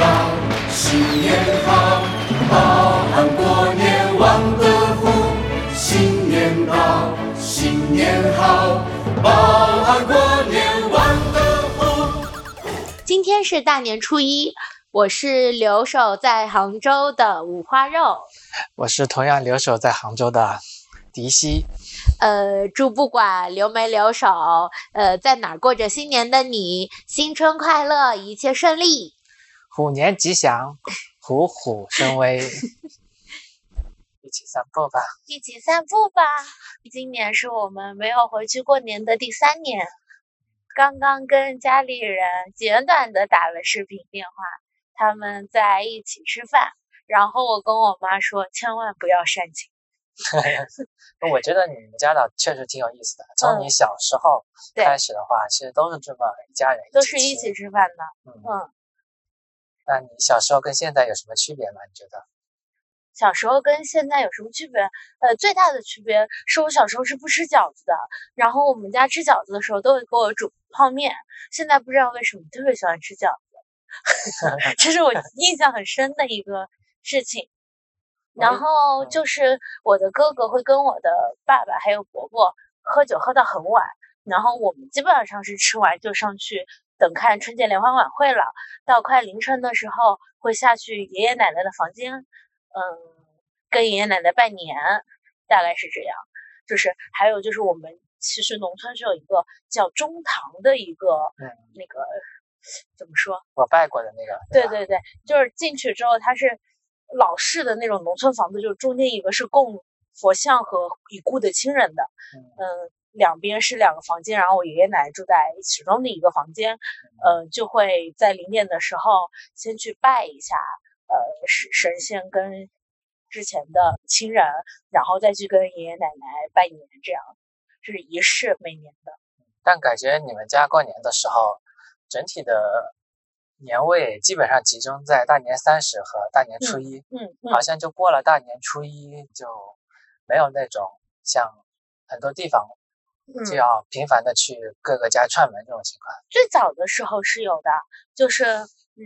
到，新年好，报安过年旺德福。新年到，新年好，报安过年旺德福。今天是大年初一，我是留守在杭州的五花肉。我是同样留守在杭州的迪西。呃，祝不管留没留守，呃，在哪儿过着新年的你，新春快乐，一切顺利。虎年吉祥，虎虎生威。一起散步吧。一起散步吧。今年是我们没有回去过年的第三年，刚刚跟家里人简短的打了视频电话，他们在一起吃饭，然后我跟我妈说，千万不要煽情。我觉得你们家的确实挺有意思的。从你小时候开始的话，其实都是这么一家人，都是一起吃饭的。嗯。那你小时候跟现在有什么区别吗？你觉得？小时候跟现在有什么区别？呃，最大的区别是我小时候是不吃饺子的，然后我们家吃饺子的时候都会给我煮泡面。现在不知道为什么特别喜欢吃饺子，这是我印象很深的一个事情。然后就是我的哥哥会跟我的爸爸还有伯伯喝酒喝到很晚，然后我们基本上是吃完就上去等看春节联欢晚会了。到快凌晨的时候会下去爷爷奶奶的房间，嗯，跟爷爷奶奶拜年，大概是这样。就是还有就是我们其实农村是有一个叫中堂的一个，嗯，那个怎么说？我拜过的那个。对对对，就是进去之后它是。老式的那种农村房子，就是中间一个是供佛像和已故的亲人的，嗯，两边是两个房间，然后我爷爷奶奶住在其中的一个房间，呃，就会在零点的时候先去拜一下，呃，神神仙跟之前的亲人，然后再去跟爷爷奶奶拜年，这样这是仪式，每年的。但感觉你们家过年的时候，整体的。年味基本上集中在大年三十和大年初一，嗯，好像就过了大年初一就没有那种像很多地方就要频繁的去各个家串门这种情况。最早的时候是有的，就是嗯，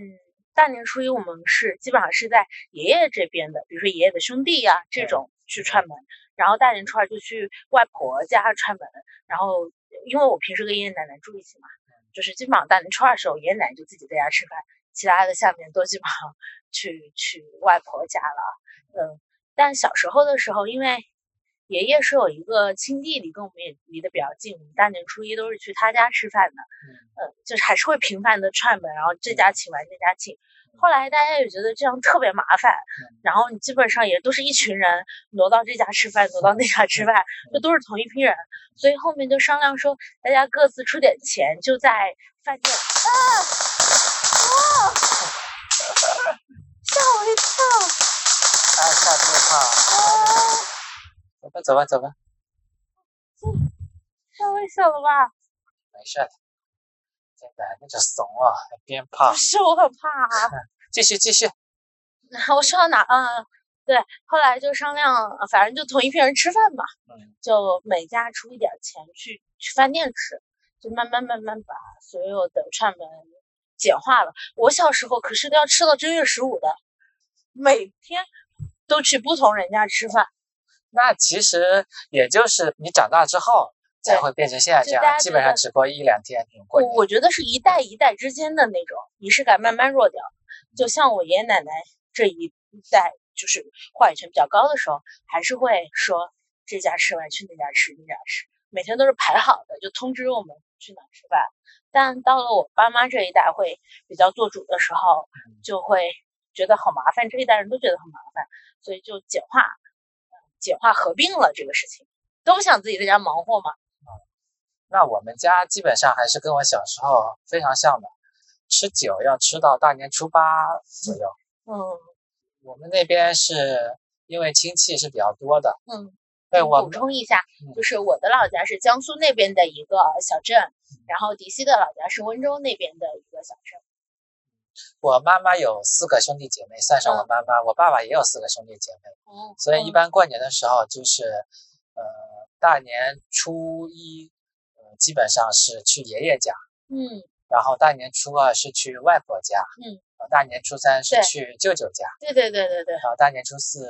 大年初一我们是基本上是在爷爷这边的，比如说爷爷的兄弟呀这种去串门，然后大年初二就去外婆家串门，然后因为我平时跟爷爷奶奶住一起嘛。就是基本上大年初二的时候，爷爷奶奶就自己在家吃饭，其他的下面都基本上去去外婆家了。嗯，但小时候的时候，因为爷爷是有一个亲弟弟，跟我们也离得比较近，我们大年初一都是去他家吃饭的。嗯，就是还是会频繁的串门，然后这家请完那家请。后来大家也觉得这样特别麻烦，然后你基本上也都是一群人挪到这家吃饭，挪到那家吃饭，就都是同一批人，所以后面就商量说，大家各自出点钱，就在饭店啊，哇，吓我一跳，啊，吓死我走吧走吧太危险了吧？没事的。现在那就怂了，还鞭炮。不是我很怕啊。继 续继续。我说到哪？嗯，对。后来就商量，反正就同一批人吃饭嘛。嗯。就每家出一点钱去去饭店吃，就慢慢慢慢把所有的串门简化了。我小时候可是都要吃到正月十五的，每天都去不同人家吃饭。那其实也就是你长大之后。才会变成现在这样，基本上只过一两天过我觉得是一代一代之间的那种仪式感慢慢弱掉。就像我爷爷奶奶这一代，就是话语权比较高的时候，还是会说这家吃完去那家吃，那家吃，每天都是排好的，就通知我们去哪吃饭。但到了我爸妈这一代，会比较做主的时候，就会觉得好麻烦。这一代人都觉得很麻烦，所以就简化、简化合并了这个事情，都不想自己在家忙活嘛。那我们家基本上还是跟我小时候非常像的，吃酒要吃到大年初八左右。嗯，我们那边是因为亲戚是比较多的。嗯，对我补充一下，就是我的老家是江苏那边的一个小镇，然后迪西的老家是温州那边的一个小镇。我妈妈有四个兄弟姐妹，算上我妈妈，我爸爸也有四个兄弟姐妹。哦，所以一般过年的时候就是，呃，大年初一。基本上是去爷爷家，嗯，然后大年初二是去外婆家，嗯，大年初三是去舅舅家，对对对对对。然后大年初四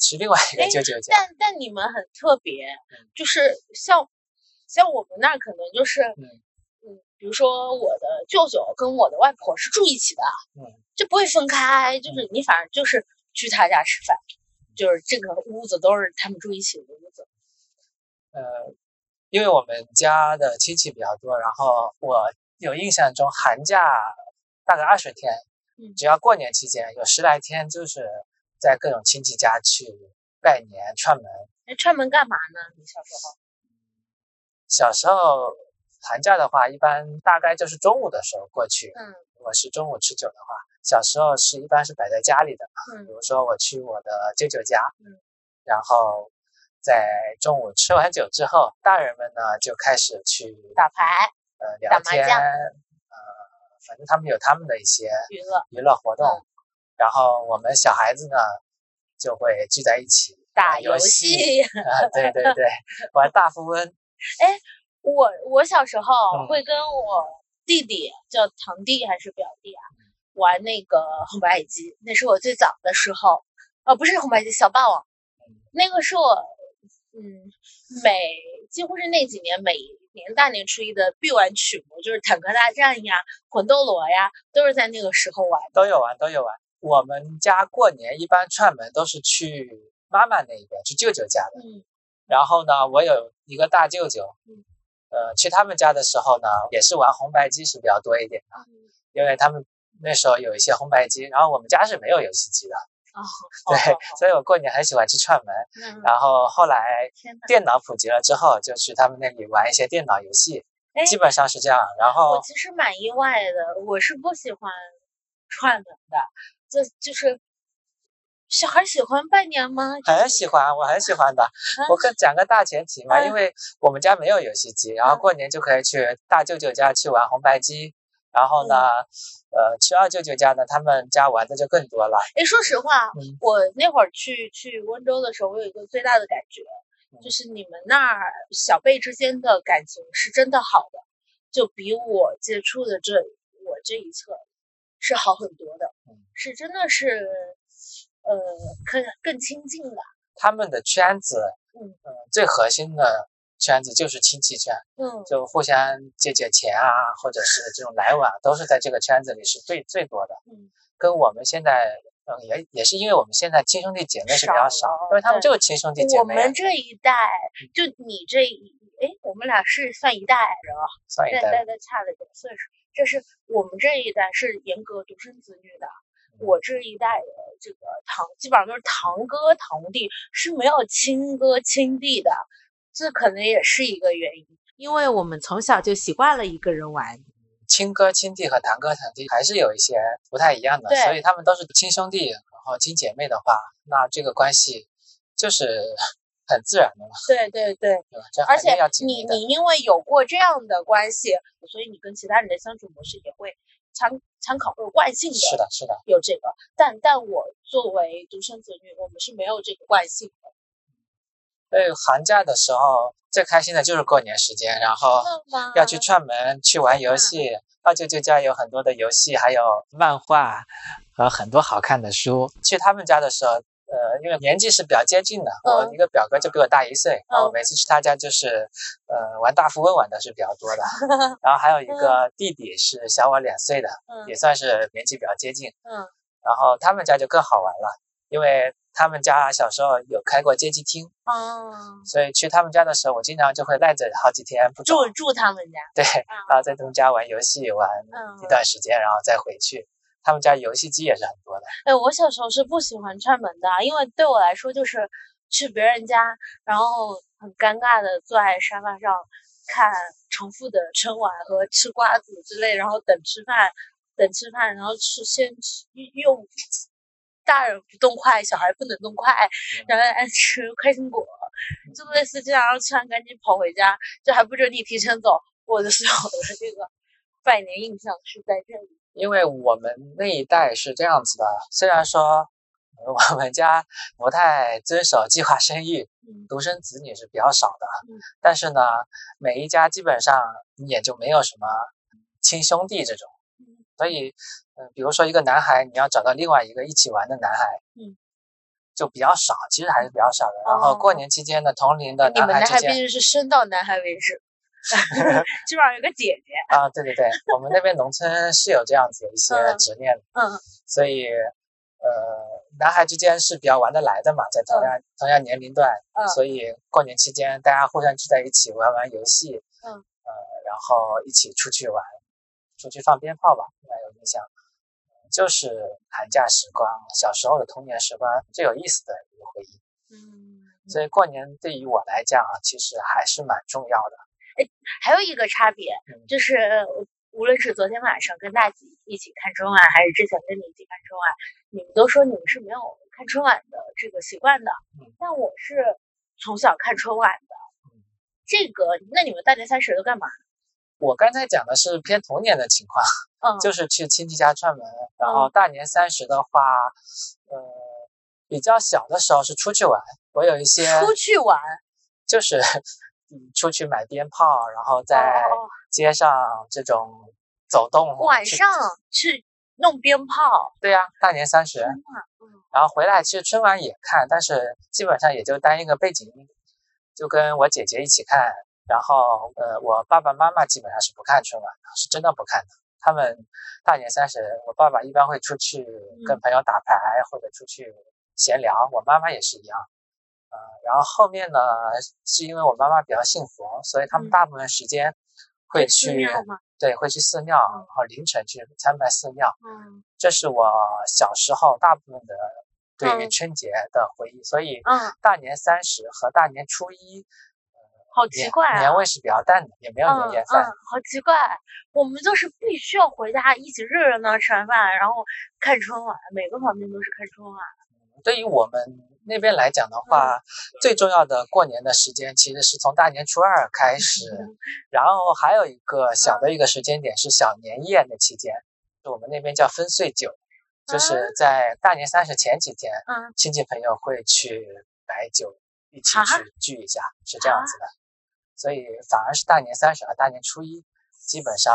是另外一个哎舅舅家。但但你们很特别嗯，就是像像我们那儿可能就是嗯嗯，比如说我的舅舅跟我的外婆是住一起的，嗯就不会分开，就是你反正就是去他家吃饭，就是这个屋子都是他们住一起的屋子。呃，因为我们家的亲戚比较多，然后我有印象中寒假大概二十天，嗯只要过年期间有十来天，就是在各种亲戚家去拜年串门。哎，串门干嘛呢？你小时候？小时候寒假的话，一般大概就是中午的时候过去。嗯如果是中午吃酒的话，小时候是一般是摆在家里的。比嗯如说我去我的舅舅家，嗯，然后在中午吃完酒之后，大人们呢就开始去打牌呃聊天，将呃，反正他们有他们的一些娱乐娱乐活动，嗯然后我们小孩子呢就会聚在一起打游戏。啊，对对对，玩大富翁，我我小时候嗯会跟我弟弟，叫堂弟还是表弟啊，玩那个红白机，那是我最早的时候，呃，不是红白机，小霸王，那个是我，嗯，每几乎是那几年每年大年初一的必玩曲目，就是坦克大战呀、魂斗罗呀，都是在那个时候玩的。都有玩都有玩。我们家过年一般串门都是去妈妈那边，去舅舅家的。嗯然后呢，我有一个大舅舅，嗯呃，去他们家的时候呢，也是玩红白机是比较多一点的，因为他们那时候有一些红白机，然后我们家是没有游戏机的，哦，对，哦所以我过年很喜欢去串门。嗯然后后来！电脑普及了之后，就去他们那里玩一些电脑游戏，哎基本上是这样。然后我其实蛮意外的，我是不喜欢串门的，就就是小孩喜欢拜年吗？很喜欢，我很喜欢的。我跟讲个大前提嘛，嗯因为我们家没有游戏机，然后过年就可以去大舅舅家去玩红白机，然后呢，呃，去二舅舅家呢，他们家玩的就更多了。哎，说实话，嗯我那会儿去去温州的时候，我有一个最大的感觉，嗯就是你们那儿小辈之间的感情是真的好的，就比我接触的这我这一侧是好很多的，嗯是真的是呃更更亲近的，他们的圈子，嗯呃，最核心的圈子就是亲戚圈，嗯就互相借借钱啊，或者是这种来往，都是在这个圈子里是最最多的。嗯跟我们现在，嗯，也也是因为我们现在亲兄弟姐妹是比较少少，因为他们就是亲兄弟姐妹我，们这一代，就你这一，哎，我们俩是算一代人啊，算一代但但但差了点岁数。这是我们这一代是严格独生子女的，我这一代的这个堂，基本上都是堂哥堂弟，是没有亲哥亲弟的，这可能也是一个原因。因为我们从小就习惯了一个人玩，亲哥亲弟和堂哥堂弟还是有一些不太一样的，所以他们都是亲兄弟，然后亲姐妹的话，那这个关系就是 很自然的嘛，对对对，而且你。你因为有过这样的关系，所以你跟其他人的相处模式也会参参考或者惯性的是的，是的，有这个，但但我作为独生子女，我们是没有这个惯性的。所以寒假的时候最开心的就是过年时间，然后要去串门，去玩游戏。二舅舅家有很多的游戏，还有漫画和很多好看的书。去他们家的时候，呃，因为年纪是比较接近的，我嗯一个表哥就比我大一岁，然后嗯每次去他家就是，呃，玩大富翁玩的是比较多的。然后还有一个弟弟是小我两岁的，嗯也算是年纪比较接近。嗯然后他们家就更好玩了，因为他们家小时候有开过街机厅，哦，所以去他们家的时候，我经常就会赖着好几天不走。住住他们家，对，啊然后在他们家玩游戏玩嗯一段时间，然后再回去。他们家游戏机也是很多的，哎，我小时候是不喜欢串门的，因为对我来说就是去别人家，然后很尴尬的坐在沙发上看重复的春晚和吃瓜子之类，然后等吃饭，等吃饭，然后吃先吃用大人不动筷，小孩不能动筷，然后爱吃开心果，就类似这样，然后吃完赶紧跑回家，就还不准你提前走。我的所有的这个拜年印象是在这里。因为我们那一代是这样子的，虽然说呃我们家不太遵守计划生育，嗯独生子女是比较少的，嗯但是呢，每一家基本上也就没有什么亲兄弟这种嗯。所以，嗯、比如说一个男孩，你要找到另外一个一起玩的男孩，嗯，就比较少，其实还是比较少的。然后哦过年期间呢，同龄的男男孩之间孩毕竟是生到男孩为止，基本上有个姐姐。啊，对对对，我们那边农村是有这样子的一些嗯执念的，嗯所以，呃，男孩之间是比较玩得来的嘛，在同样、同样年龄段，嗯所以过年期间大家互相聚在一起玩玩游戏，嗯呃，然后一起出去玩，出去放鞭炮吧，蛮有印象。就是寒假时光，小时候的童年时光最有意思的一个回忆。嗯，所以过年对于我来讲啊，其实还是蛮重要的。还有一个差别嗯就是，无论是昨天晚上跟大吉一起看春晚，还是之前跟你一起看春晚，你们都说你们是没有看春晚的这个习惯的嗯，但我是从小看春晚的嗯。这个，那你们大年三十都干嘛？我刚才讲的是偏童年的情况，嗯，就是去亲戚家串门，然后大年三十的话，呃，比较小的时候是出去玩，我有一些出去玩，就是嗯出去买鞭炮，然后在哦街上这种走动，去晚上去弄鞭炮。对呀、大年三十，嗯然后回来其实春晚也看，但是基本上也就当一个背景音，就跟我姐姐一起看。然后呃，我爸爸妈妈基本上是不看春晚的，是真的不看的。他们大年三十，我爸爸一般会出去跟朋友打牌、或者出去闲聊，我妈妈也是一样。呃，然后后面呢，是因为我妈妈比较信佛，所以他们嗯大部分时间会去？对会去寺庙，然后凌晨去参拜寺庙。嗯这是我小时候大部分的对于嗯春节的回忆，所以嗯，大年三十和大年初一好奇怪啊。年味是比较淡的，也没有嗯年夜饭。嗯，好奇怪，我们就是必须要回家一起热热闹吃完饭，然后看春晚，每个房间都是看春晚。对于我们那边来讲的话，最重要的过年的时间其实是从大年初二开始，然后还有一个小的一个时间点是小年夜那期间，就我们那边叫分岁酒，就是在大年三十前几天，嗯，亲戚朋友会去摆酒，一起啊去聚一下，是这样子的。所以反而是大年三十和大年初一，基本上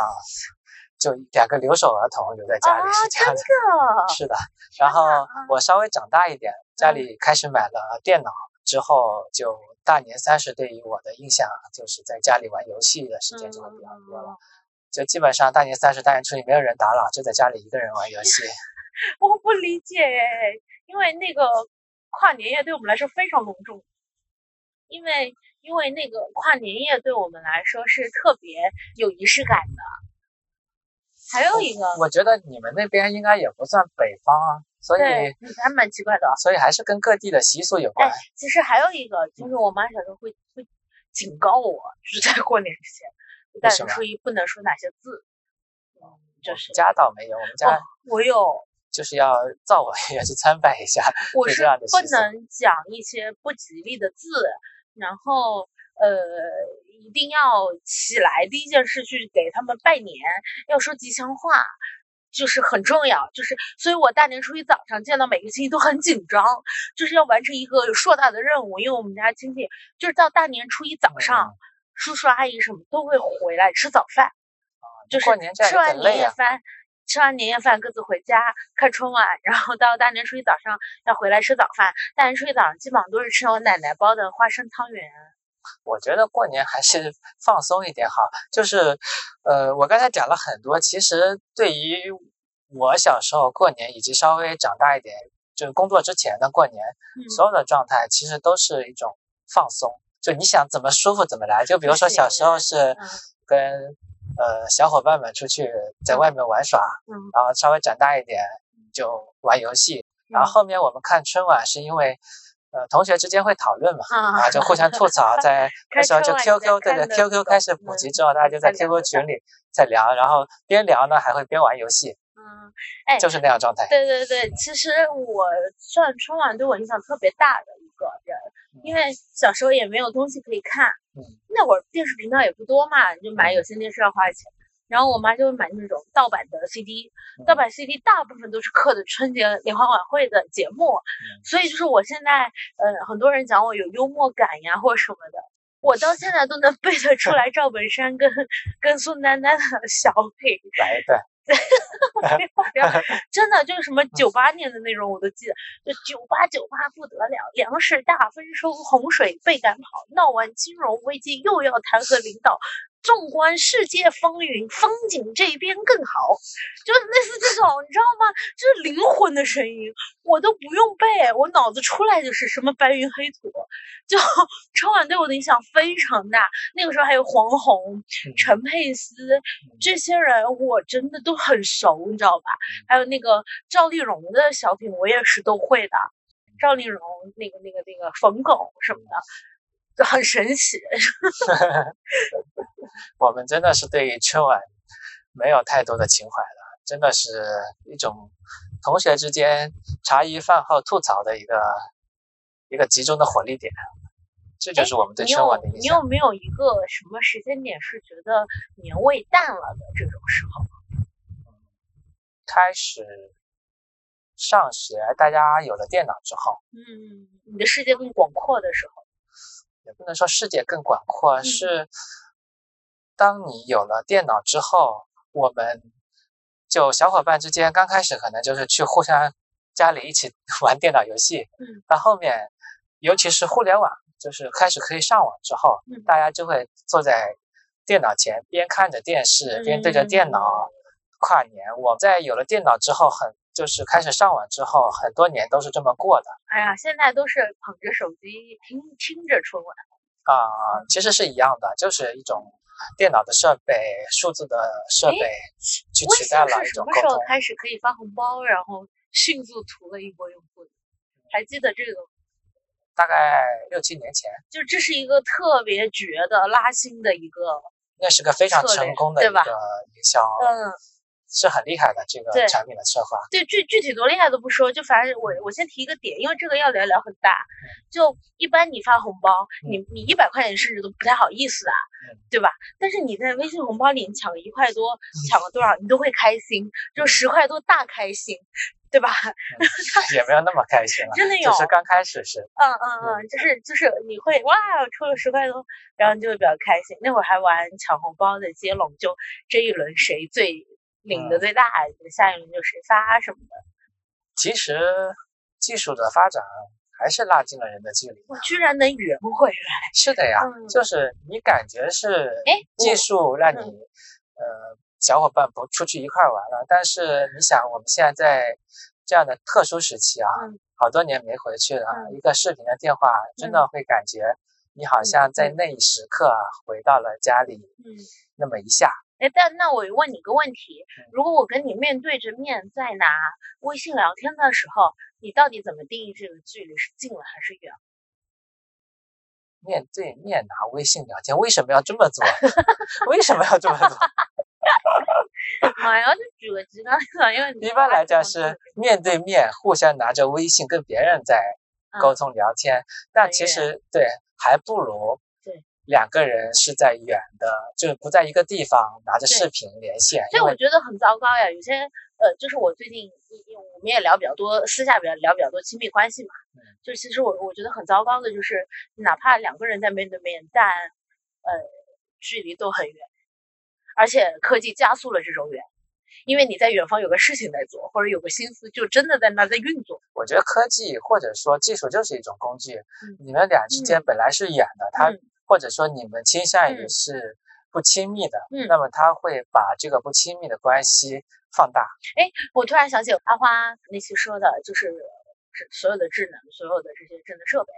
就两个留守儿童留在家里啊，是这样。的，是的，然后啊。我稍微长大一点，家嗯里开始买了电脑之后，就大年三十对于我的印象就是在家里玩游戏的时间就会比较多了。嗯就基本上大年三十、大年初一没有人打扰，就在家里一个人玩游戏。我不理解，因为那个跨年夜对我们来说非常隆重，因为因为那个跨年夜对我们来说是特别有仪式感的。还有一个，我觉得你们那边应该也不算北方啊，所以，还蛮奇怪的。所以还是跟各地的习俗有关。哎，其实还有一个，就是我妈小时候会会警告我，就是在过年之前，大为什么年初一不能说哪些字。嗯，就是家倒没有，我们家哦，我有，就是要灶王爷去参拜一下。我是不能讲一些不吉利的字，然后呃，一定要起来第一件事去给他们拜年，要说吉祥话。就是很重要，就是，所以我大年初一早上见到每个亲戚都很紧张，就是要完成一个硕大的任务。因为我们家亲戚就是到大年初一早上，嗯叔叔阿姨什么都会回来吃早饭，就是吃完。年夜饭，吃完年夜饭各自回家看春晚，然后到大年初一早上要回来吃早饭。大年初一早上基本上都是吃我奶奶包的花生汤圆。我觉得过年还是放松一点好。就是，呃，我刚才讲了很多，其实对于我小时候过年，以及稍微长大一点，就是工作之前的过年，嗯，所有的状态其实都是一种放松。就你想怎么舒服怎么来。就比如说小时候是嗯跟呃小伙伴们出去在外面玩耍，嗯然后稍微长大一点就玩游戏，然后后面我们看春晚是因为。呃，同学之间会讨论嘛，啊啊，就互相吐槽，在那时候就 QQ 对对 QQ 开始普及之后，大家就在 QQ 群里在聊，然后边聊呢还会边玩游戏，嗯，哎，就是那样状态。对对对，其实我算春晚对我影响特别大的一个人，因为小时候也没有东西可以看，嗯那会儿电视频道也不多嘛，你就买有线电视要花钱，然后我妈就会买那种盗版的 CD，嗯盗版 CD 大部分都是刻的春节联欢晚会的节目，所以就是我现在呃很多人讲我有幽默感呀或者什么的，我到现在都能背得出来赵本山跟跟宋丹丹的小品，来一段。真的就是什么九八年的那种我都记得，就九八九八不得了，粮食大丰收，洪水被赶跑，闹完金融危机又要弹劾领导。纵观世界风云，风景这边更好，就类似这种，你知道吗？就是灵魂的声音，我都不用背，我脑子出来就是什么白云黑土，就 春晚对我的影响非常大。那个时候还有黄宏、陈佩斯这些人，我真的都很熟，你知道吧？还有那个赵丽蓉的小品，我也是都会的。赵丽蓉那个、那个、那个冯巩什么的。就很神奇，我们真的是对于春晚没有太多的情怀了，真的是一种同学之间茶余饭后吐槽的一个一个集中的火力点，这就是我们对春晚的印象。你有没有一个什么时间点是觉得年味淡了的这种时候？开始上学，大家有了电脑之后，嗯，你的世界更广阔的时候。也不能说世界更广阔，是当你有了电脑之后，我们就小伙伴之间刚开始可能就是去互相家里一起 玩电脑游戏，嗯，到后面，尤其是互联网就是开始可以上网之后，大家就会坐在电脑前边看着电视边对着电脑跨年。我在有了电脑之后很。就是开始上网之后，很多年都是这么过的。哎呀，现在都是捧着手机听听着春晚啊，其实是一样的，就是一种电脑的设备、数字的设备去取代了一种沟通。什么时候开始可以发红包，然后迅速图了一波用户？还记得这个？大概六七年前。就这是一个特别绝的拉新的一个，那是个非常成功的一个营销。嗯。是很厉害的这个产品的策划，对具具体多厉害都不说，就反正我我先提一个点，因为这个要聊聊很大。就一般你发红包，你你一百块钱甚至都不太好意思啊，对吧？但是你在微信红包里抢个一块多，抢了多少，你都会开心，就十块多大开心，对吧？也没有那么开心了，真的有，就是刚开始是，嗯嗯嗯，就是就是你会哇，抽了十块多，然后你就会比较开心。那会儿还玩抢红包的接龙，就这一轮谁最。领的最大，下一轮就谁发什么的。其实技术的发展还是拉近了人的距离。我居然能圆回来。是的呀，就是你感觉是，哎，技术让你，呃，小伙伴不出去一块玩了。但是你想，我们现在在这样的特殊时期啊，好多年没回去了，一个视频的电话，真的会感觉你好像在那一时刻回到了家里，那么一下。哎，但那我问你个问题：如果我跟你面对着面在拿微信聊天的时候，你到底怎么定义这个距离是近了还是远？面对面拿微信聊天，为什么要这么做？为什么要这么做？哎呀，就举个极端一般来讲是面对面互相拿着微信跟别人在沟通聊天，但其实对还不如。两个人是在远的，就是不在一个地方拿着视频连线，所以我觉得很糟糕呀。有些呃，就是我最近我们也聊比较多，私下比较聊比较多亲密关系嘛。就其实我我觉得很糟糕的就是，哪怕两个人在面对面，但呃距离都很远，而且科技加速了这种远，因为你在远方有个事情在做，或者有个心思就真的在那在运作。我觉得科技或者说技术就是一种工具，你们俩之间本来是远的，它。或者说你们倾向于是不亲密的，那么他会把这个不亲密的关系放大。哎，我突然想起阿花那期说的，就是所有的智能、所有的这些智能设备，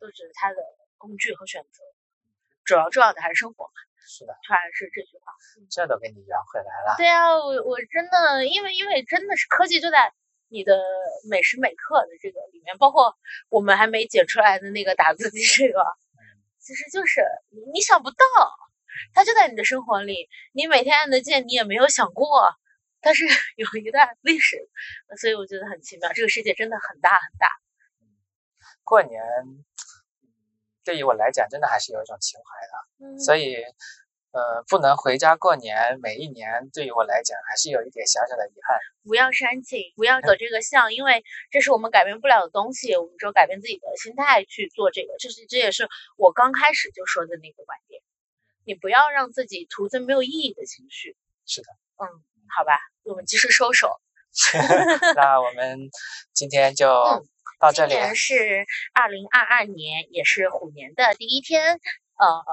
都是它的工具和选择，主要重要的还是生活嘛。是的，突然是这句话，这都给你圆回来了。对啊，我我真的，因为因为真的是科技就在你的每时每刻的这个里面，包括我们还没解出来的那个打字机这个。其实就是你想不到，它就在你的生活里，你每天按得键，你也没有想过，它是 有一段历史，所以我觉得很奇妙。这个世界真的很大很大。过年对于我来讲，真的还是有一种情怀的，所以呃，不能回家过年，每一年对于我来讲还是有一点小小的遗憾。不要煽情，不要走这个向，因为这是我们改变不了的东西，我们只有改变自己的心态去做这个。这是这也是我刚开始就说的那个观点，你不要让自己徒增没有意义的情绪。是的，嗯，好吧，我们及时收手。那我们今天就到这里。今年是二零二二年，也是虎年的第一天。呃，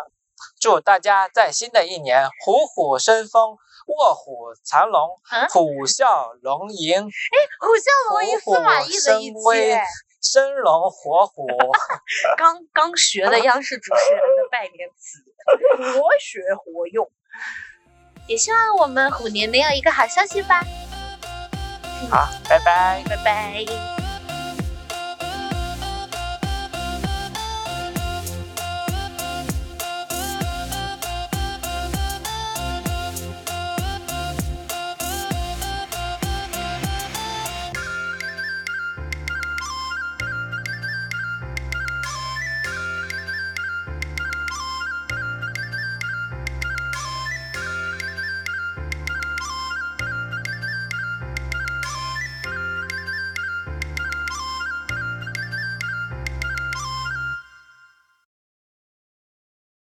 祝大家在新的一年虎虎生风，卧虎藏龙，虎啸龙吟。哎，虎啸龙吟司马懿的一期，生龙活虎。刚刚学的央视主持人的拜年词，活学活用。也希望我们虎年能有一个好消息吧。好，拜拜，拜拜。